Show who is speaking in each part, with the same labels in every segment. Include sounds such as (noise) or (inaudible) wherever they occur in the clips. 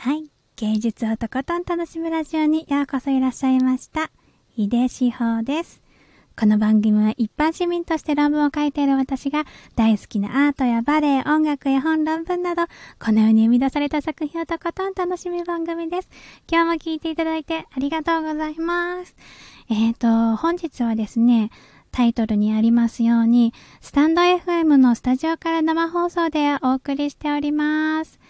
Speaker 1: はい。芸術をとことん楽しむラジオにようこそいらっしゃいました。秀志保です。この番組は一般市民として論文を書いている私が大好きなアートやバレエ、音楽、絵本、論文など、このように生み出された作品をとことん楽しむ番組です。今日も聴いていただいてありがとうございます。えっ、ー、と、本日はですね、タイトルにありますように、スタンド FM のスタジオから生放送でお送りしております。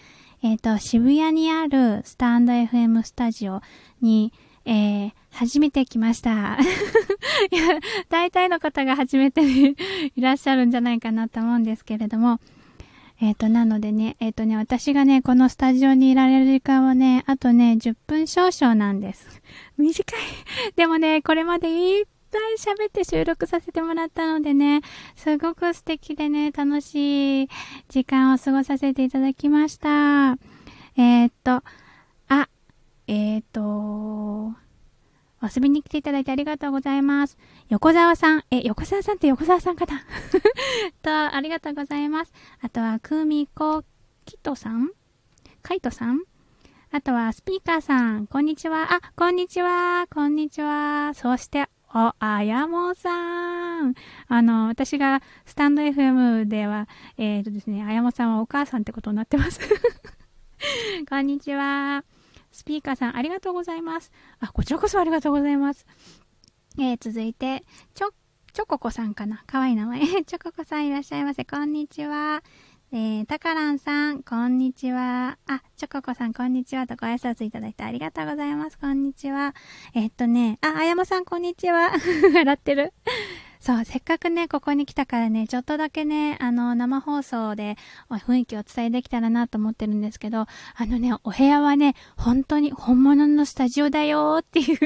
Speaker 1: えっ、ー、と、渋谷にあるスタンド FM スタジオに、えー、初めて来ました。(laughs) いや、大体の方が初めて (laughs) いらっしゃるんじゃないかなと思うんですけれども、えっ、ー、と、なのでね、えっ、ー、とね、私がね、このスタジオにいられる時間はね、あとね、10分少々なんです。短い。でもね、これまでいっぱい喋って収録させてもらったのでね、すごく素敵でね、楽しい時間を過ごさせていただきました。えー、っと、あ、えー、っと、遊びに来ていただいてありがとうございます。横澤さん、え、横澤さんって横澤さんかな？(laughs) と、ありがとうございます。あとは、くみこきとさん？かいとさん？あとは、スピーカーさん、こんにちは。あ、こんにちは。こんにちは。そうして、お、あやもさん。あの、私がスタンド FM では、えっ、ー、とですね、あやもさんはお母さんってことになってます。(laughs) こんにちは。スピーカーさん、ありがとうございます。あ、こちらこそありがとうございます。えー、続いて、ちょ、ちょここさんかなかわいい名前。ちょここさんいらっしゃいませ。こんにちは。えー、たからんさん、こんにちは。あ、チョココさん、こんにちは。とご挨拶いただいてありがとうございます。こんにちは。えー、っとね、あ、あやまさん、こんにちは。(laughs) 笑ってる。そう、せっかくね、ここに来たからね、ちょっとだけね、あの、生放送で雰囲気をお伝えできたらなと思ってるんですけど、あのね、お部屋はね、本当に本物のスタジオだよーっていう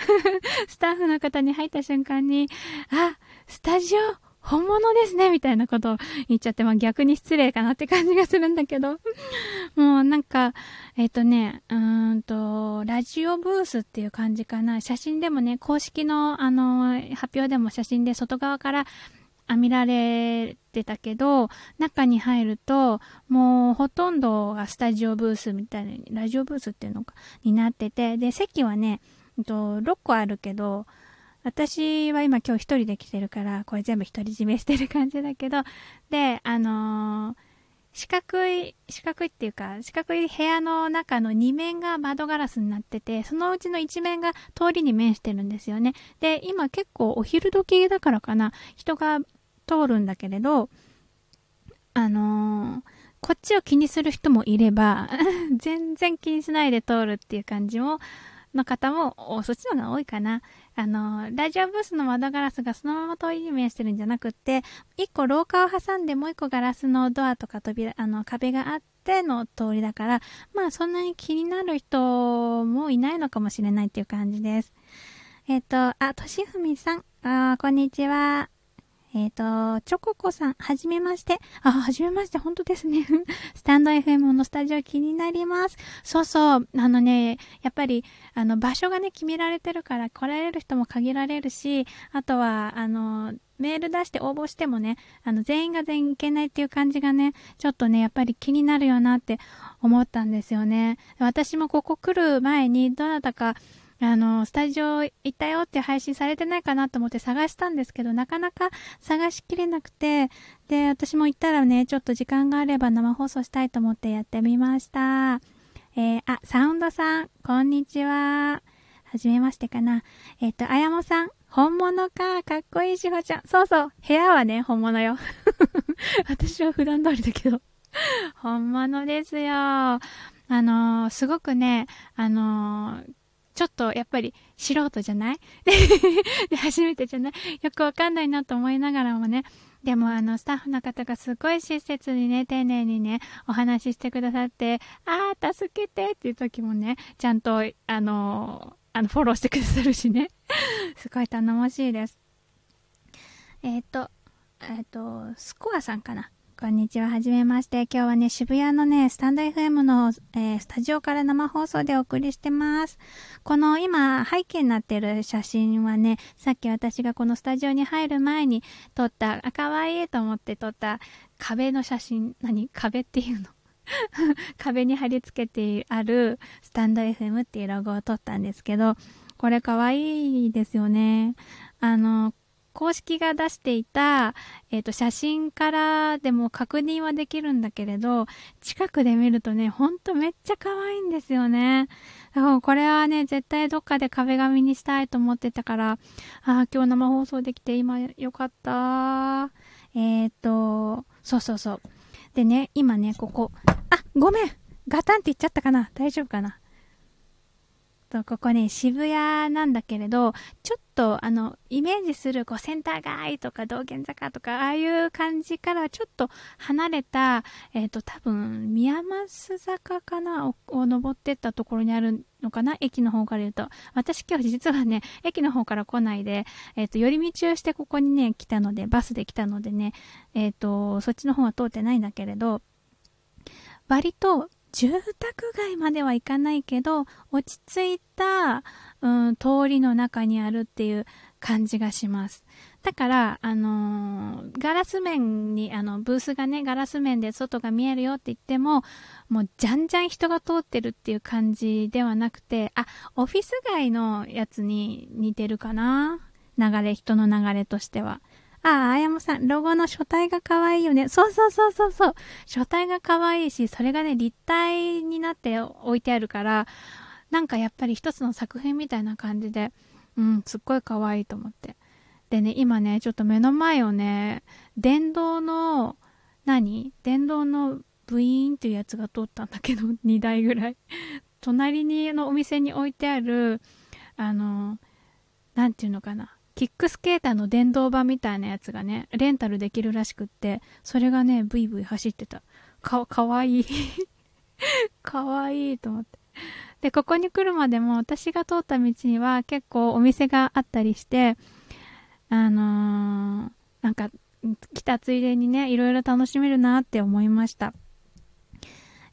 Speaker 1: (laughs) スタッフの方に入った瞬間に、あ、スタジオ本物ですねみたいなことを言っちゃって、まあ逆に失礼かなって感じがするんだけど。(laughs) もうなんか、えっ、ー、とね、うーんと、ラジオブースっていう感じかな。写真でもね、公式のあの、発表でも写真で外側から見られてたけど、中に入ると、もうほとんどがスタジオブースみたいな、ラジオブースっていうのか、になってて、で、席はね、えっと6個あるけど、私は今今日一人で来てるから、これ全部独り占めしてる感じだけど、で、あのー、四角い、四角いっていうか、四角い部屋の中の2面が窓ガラスになってて、そのうちの1面が通りに面してるんですよね。で、今結構お昼時だからかな、人が通るんだけれど、あのー、こっちを気にする人もいれば、(laughs) 全然気にしないで通るっていう感じも、の方も、そっちの方が多いかな。あの、ラジオブースの窓ガラスがそのまま通りに面してるんじゃなくって、一個廊下を挟んでもう一個ガラスのドアとか扉、あの、壁があっての通りだから、まあそんなに気になる人もいないのかもしれないっていう感じです。えっ、ー、と、あ、としふみさん。あ、こんにちは。えっ、ー、と、チョココさん、はじめまして。あ、はじめまして、本当ですね。(laughs) スタンド FM のスタジオ気になります。そうそう、あのね、やっぱり、あの、場所がね、決められてるから来られる人も限られるし、あとは、あの、メール出して応募してもね、あの、全員が全員いけないっていう感じがね、ちょっとね、やっぱり気になるよなって思ったんですよね。私もここ来る前に、どなたか、あの、スタジオ行ったよって配信されてないかなと思って探したんですけど、なかなか探しきれなくて、で、私も行ったらね、ちょっと時間があれば生放送したいと思ってやってみました。えー、あ、サウンドさん、こんにちは。はじめましてかな。えっ、ー、と、あやもさん、本物か。かっこいいしほちゃん。そうそう。部屋はね、本物よ。(laughs) 私は普段通りだけど。(laughs) 本物ですよ。あのー、すごくね、あのー、ちょっとやっぱり素人じゃない？(laughs) で、初めてじゃない？よくわかんないなと思いながらもね。でもあの、スタッフの方がすごい親切にね、丁寧にね、お話ししてくださって、あー、助けてっていう時もね、ちゃんと、あの、あの、フォローしてくださるしね。(laughs) すごい頼もしいです。えっ、ー、と、えっ、ー、と、スコアさんかな？こんにちは、はじめまして。今日はね、渋谷のね、スタンド FM の、えー、スタジオから生放送でお送りしてます。この今、背景になってる写真はね、さっき私がこのスタジオに入る前に撮った、あ、かわいいと思って撮った壁の写真、何壁っていうの？(laughs) 壁に貼り付けてあるスタンド FM っていうロゴを撮ったんですけど、これかわいいですよね。あの、公式が出していた、えっ、ー、と、写真からでも確認はできるんだけれど、近くで見るとね、ほんとめっちゃ可愛いんですよね。だからこれはね、絶対どっかで壁紙にしたいと思ってたから、ああ、今日生放送できて今よかった。えっ、ー、と、そうそうそう。でね、今ね、ここ、あ、ごめんガタンって言っちゃったかな大丈夫かなと、ここね、渋谷なんだけれど、ちょっと、あの、イメージする、こう、センター街とか道玄坂とか、ああいう感じからちょっと離れた、え、ー、と、多分、宮益坂かなをを登っていったところにあるのかな駅の方から言うと。私今日実はね、駅の方から来ないで、え、ー、と、寄り道をしてここにね、来たので、バスで来たのでね、えっ、ー、と、そっちの方は通ってないんだけれど、割と住宅街までは行かないけど、落ち着いた、うん、通りの中にあるっていう感じがします。だから、あのー、ガラス面に、あの、ブースがね、ガラス面で外が見えるよって言っても、もう、じゃんじゃん人が通ってるっていう感じではなくて、あ、オフィス街のやつに似てるかな？流れ、人の流れとしては。ああ、あやもさん、ロゴの書体が可愛いよね。そうそうそうそうそう。書体が可愛いし、それがね、立体になって置いてあるから、なんかやっぱり一つの作品みたいな感じで、うん、すっごい可愛いと思って。でね、今ね、ちょっと目の前をね、電動の、何？電動のブイーンっていうやつが通ったんだけど、(laughs) 2台ぐらい。隣にのお店に置いてある、あの、なんていうのかな。キックスケーターの電動版みたいなやつがね、レンタルできるらしくって、それがね、ブイブイ走ってた。か、かわいい。かわいいと思って。で、ここに来るまでも私が通った道には結構お店があったりして、あのー、なんか、来たついでにね、いろいろ楽しめるなって思いました。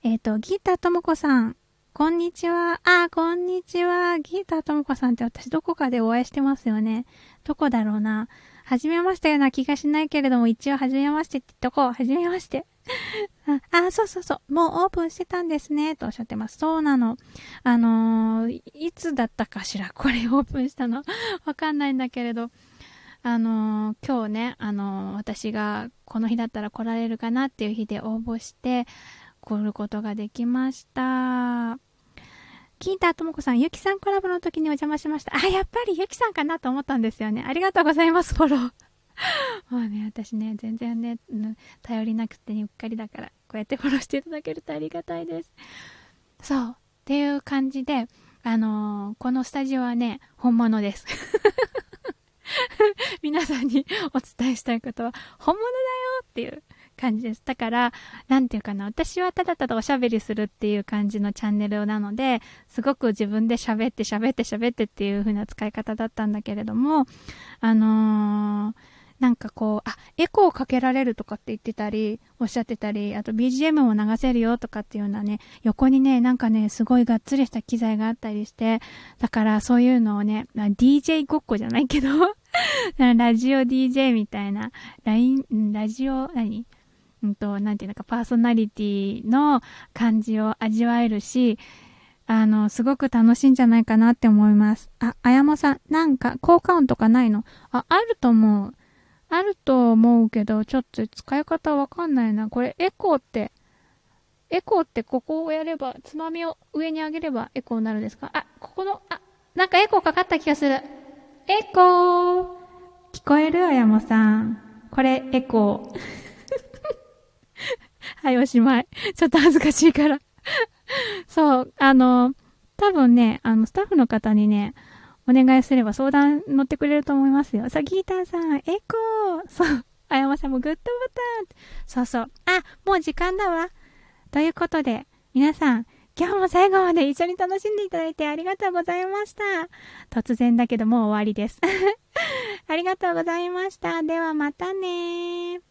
Speaker 1: えっ、ー、と、ギーターともこさん、こんにちは。あ、こんにちは。ギーターともこさんって私どこかでお会いしてますよね。どこだろうな。はじめましたような気がしないけれども、一応はじめましてって言っとこう。はじめまして。あ、あ、そうそうそう。もうオープンしてたんですね。とおっしゃってます。そうなの。あのー、いつだったかしら。これ (laughs) オープンしたの。わかんないんだけれど。あのー、今日ね、あのー、私がこの日だったら来られるかなっていう日で応募して、来ることができました。キータともこさん、ゆきさんコラボの時にお邪魔しました。あ、やっぱりゆきさんかなと思ったんですよね。ありがとうございます、フォロー。(laughs) もうね、私ね、全然ね、頼りなくてうっかりだから、こうやってフォローしていただけるとありがたいです。そう。っていう感じで、あのー、このスタジオはね、本物です。(laughs) 皆さんにお伝えしたいことは、本物だよっていう感じです。だから、なんていうかな、私はただただおしゃべりするっていう感じのチャンネルなので、すごく自分で喋って喋って喋ってっていう風な使い方だったんだけれども、あのー、なんかこう、あ、エコーをかけられるとかって言ってたり、おっしゃってたり、あと BGM も流せるよとかっていうようなね、横にね、なんかね、すごいがっつりした機材があったりして、だからそういうのをね、DJ ごっこじゃないけど (laughs) ラジオ DJ みたいな、ライン、ラジオ、何？うんと、なんていうのか、パーソナリティの感じを味わえるし、あの、すごく楽しいんじゃないかなって思います。あ、あやもさん、なんか、効果音とかないの？あ、あると思う。あると思うけど、ちょっと使い方わかんないな。これ、エコーって、エコーってここをやれば、つまみを上に上げればエコーになるんですか？あ、ここの、あ、なんかエコーかかった気がする。エコー聞こえるあやもさん。これ、エコー。(laughs) はい、おしまい。ちょっと恥ずかしいからそう、あの、多分ね、あの、スタッフの方にね、お願いすれば相談乗ってくれると思いますよ。さあ、ギーターさん、エコーそう、あやまさんもグッドボタンそうそう。あ、もう時間だわ。ということで、皆さん、今日も最後まで一緒に楽しんでいただいてありがとうございました。突然だけどもう終わりです。(laughs) ありがとうございました。ではまたね